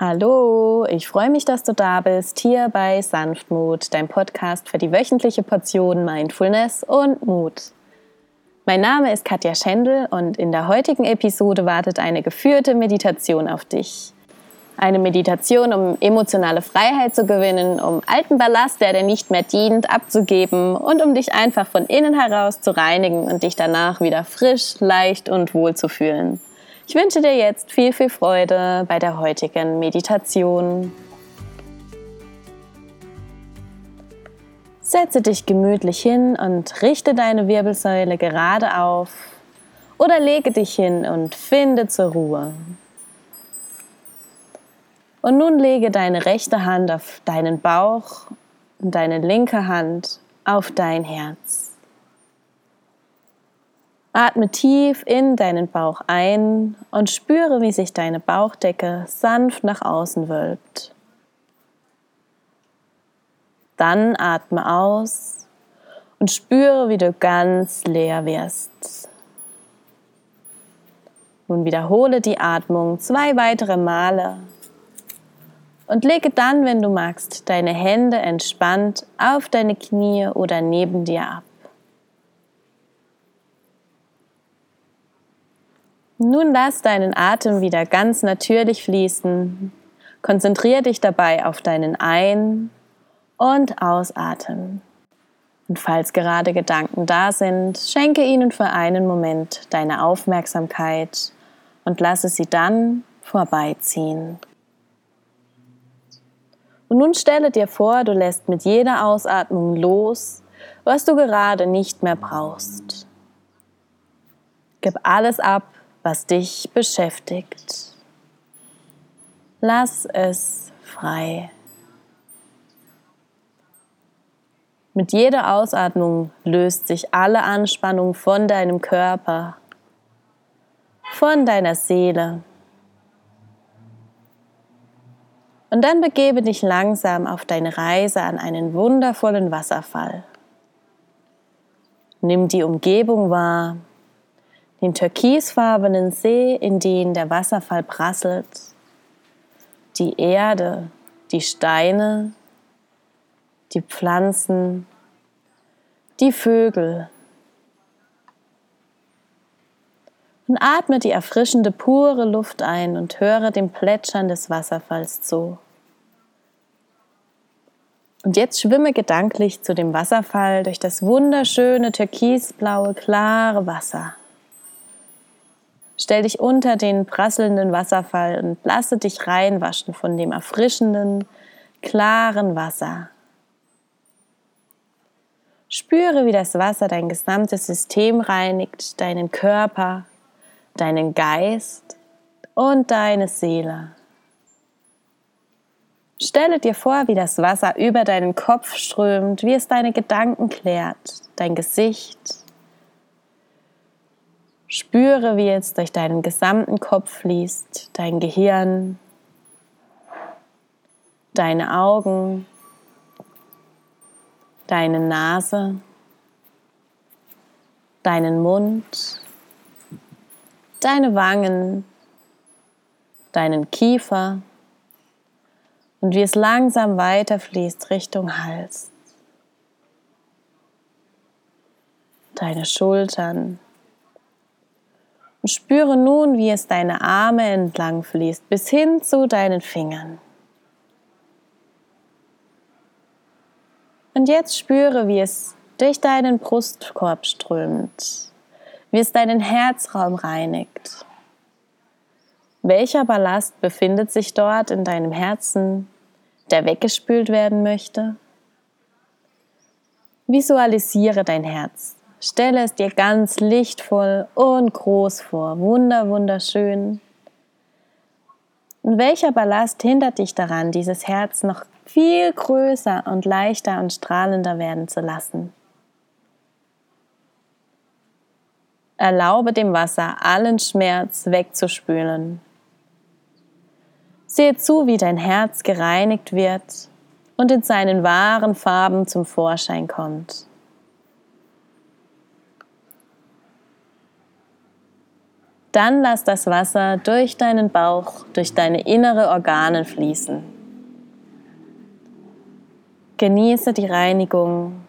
Hallo, ich freue mich, dass du da bist, hier bei Sanftmut, dein Podcast für die wöchentliche Portion Mindfulness und Mut. Mein Name ist Katja Schendl und in der heutigen Episode wartet eine geführte Meditation auf dich. Eine Meditation, um emotionale Freiheit zu gewinnen, um alten Ballast, der dir nicht mehr dient, abzugeben und um dich einfach von innen heraus zu reinigen und dich danach wieder frisch, leicht und wohl zu fühlen. Ich wünsche dir jetzt viel, viel Freude bei der heutigen Meditation. Setze dich gemütlich hin und richte deine Wirbelsäule gerade auf oder lege dich hin und finde zur Ruhe. Und nun lege deine rechte Hand auf deinen Bauch und deine linke Hand auf dein Herz. Atme tief in deinen Bauch ein und spüre, wie sich deine Bauchdecke sanft nach außen wölbt. Dann atme aus und spüre, wie du ganz leer wirst. Nun wiederhole die Atmung zwei weitere Male und lege dann, wenn du magst, deine Hände entspannt auf deine Knie oder neben dir ab. Nun lass deinen Atem wieder ganz natürlich fließen. Konzentriere dich dabei auf deinen Ein- und Ausatmen. Und falls gerade Gedanken da sind, schenke ihnen für einen Moment deine Aufmerksamkeit und lasse sie dann vorbeiziehen. Und nun stelle dir vor, du lässt mit jeder Ausatmung los, was du gerade nicht mehr brauchst. Gib alles ab, was dich beschäftigt. Lass es frei. Mit jeder Ausatmung löst sich alle Anspannung von deinem Körper, von deiner Seele. Und dann begebe dich langsam auf deine Reise an einen wundervollen Wasserfall. Nimm die Umgebung wahr, den türkisfarbenen See, in den der Wasserfall prasselt, die Erde, die Steine, die Pflanzen, die Vögel. Und atme die erfrischende, pure Luft ein und höre dem Plätschern des Wasserfalls zu. Und jetzt schwimme gedanklich zu dem Wasserfall durch das wunderschöne, türkisblaue, klare Wasser. Stell dich unter den prasselnden Wasserfall und lasse dich reinwaschen von dem erfrischenden, klaren Wasser. Spüre, wie das Wasser dein gesamtes System reinigt, deinen Körper, deinen Geist und deine Seele. Stelle dir vor, wie das Wasser über deinen Kopf strömt, wie es deine Gedanken klärt, dein Gesicht, Spüre, wie es durch deinen gesamten Kopf fließt, dein Gehirn, deine Augen, deine Nase, deinen Mund, deine Wangen, deinen Kiefer und wie es langsam weiterfließt Richtung Hals, deine Schultern, und spüre nun, wie es deine Arme entlang fließt, bis hin zu deinen Fingern. Und jetzt spüre, wie es durch deinen Brustkorb strömt, wie es deinen Herzraum reinigt. Welcher Ballast befindet sich dort in deinem Herzen, der weggespült werden möchte? Visualisiere dein Herz. Stelle es dir ganz lichtvoll und groß vor, wunder, wunderschön. Und welcher Ballast hindert dich daran, dieses Herz noch viel größer und leichter und strahlender werden zu lassen? Erlaube dem Wasser allen Schmerz wegzuspülen. Sehe zu, wie dein Herz gereinigt wird und in seinen wahren Farben zum Vorschein kommt. Dann lass das Wasser durch deinen Bauch, durch deine innere Organe fließen. Genieße die Reinigung.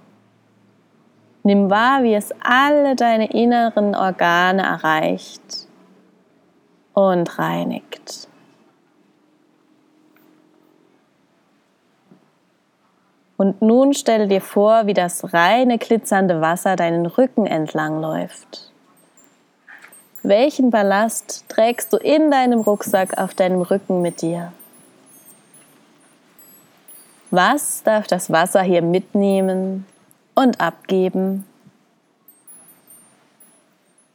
Nimm wahr, wie es alle deine inneren Organe erreicht und reinigt. Und nun stelle dir vor, wie das reine, glitzernde Wasser deinen Rücken entlang läuft. Welchen Ballast trägst du in deinem Rucksack auf deinem Rücken mit dir? Was darf das Wasser hier mitnehmen und abgeben?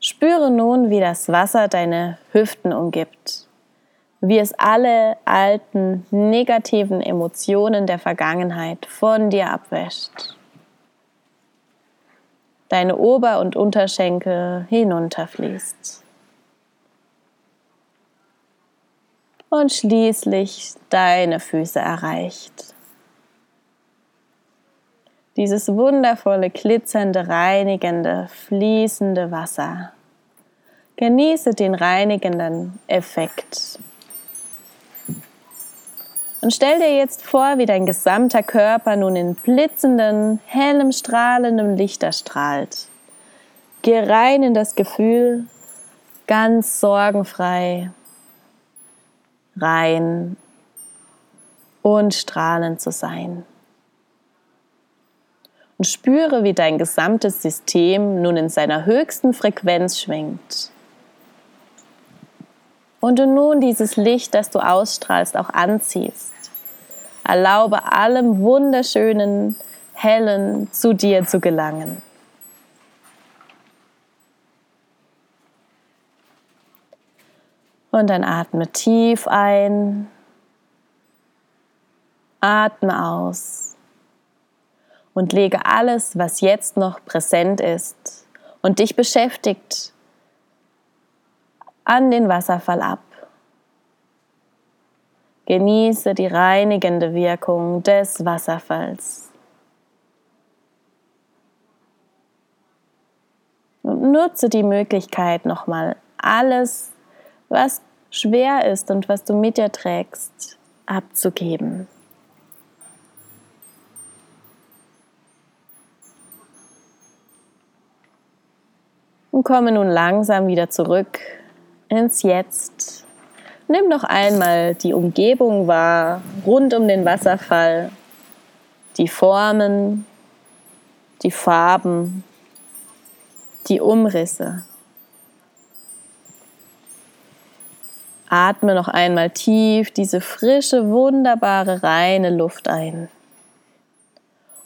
Spüre nun, wie das Wasser deine Hüften umgibt wie es alle alten negativen Emotionen der Vergangenheit von dir abwäscht. Deine Ober- und Unterschenkel hinunterfließt. Und schließlich deine Füße erreicht. Dieses wundervolle, glitzernde, reinigende, fließende Wasser. Genieße den reinigenden Effekt. Und stell dir jetzt vor, wie dein gesamter Körper nun in blitzenden, hellem, strahlendem Licht erstrahlt. Geh rein in das Gefühl, ganz sorgenfrei, rein und strahlend zu sein. Und spüre, wie dein gesamtes System nun in seiner höchsten Frequenz schwingt. Und du nun dieses Licht, das du ausstrahlst, auch anziehst. Erlaube allem Wunderschönen, Hellen zu dir zu gelangen. Und dann atme tief ein, atme aus und lege alles, was jetzt noch präsent ist und dich beschäftigt, an den Wasserfall ab. Genieße die reinigende Wirkung des Wasserfalls. Und nutze die Möglichkeit nochmal alles, was schwer ist und was du mit dir trägst, abzugeben. Und komme nun langsam wieder zurück ins Jetzt Nimm noch einmal die Umgebung wahr, rund um den Wasserfall, die Formen, die Farben, die Umrisse. Atme noch einmal tief diese frische, wunderbare, reine Luft ein.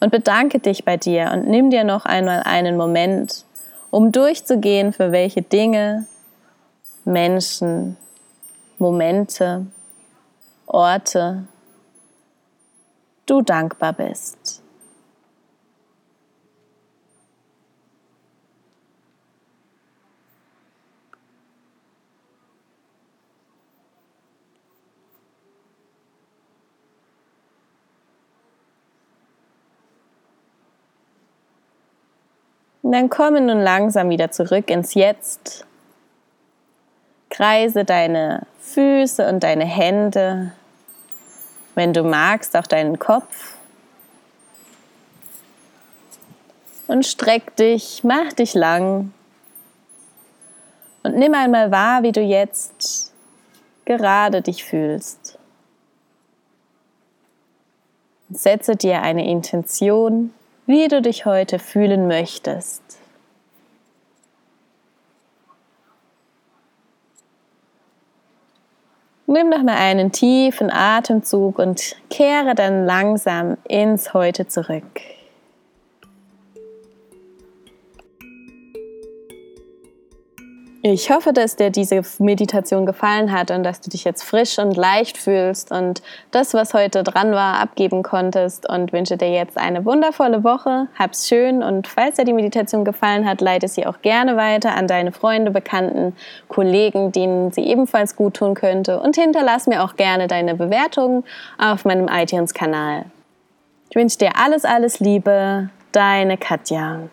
Und bedanke dich bei dir und nimm dir noch einmal einen Moment, um durchzugehen, für welche Dinge, Menschen, Momente, Orte du dankbar bist. Und dann komme nun langsam wieder zurück ins Jetzt Kreise deine Füße und deine Hände, wenn du magst, auch deinen Kopf. Und streck dich, mach dich lang. Und nimm einmal wahr, wie du jetzt gerade dich fühlst. Setze dir eine Intention, wie du dich heute fühlen möchtest. Nimm noch mal einen tiefen Atemzug und kehre dann langsam ins Heute zurück. Ich hoffe, dass dir diese Meditation gefallen hat und dass du dich jetzt frisch und leicht fühlst und das, was heute dran war, abgeben konntest und wünsche dir jetzt eine wundervolle Woche. Hab's schön und falls dir die Meditation gefallen hat, leite sie auch gerne weiter an deine Freunde, Bekannten, Kollegen, denen sie ebenfalls gut tun könnte und hinterlass mir auch gerne deine Bewertung auf meinem iTunes-Kanal. Ich wünsche dir alles, alles Liebe, deine Katja.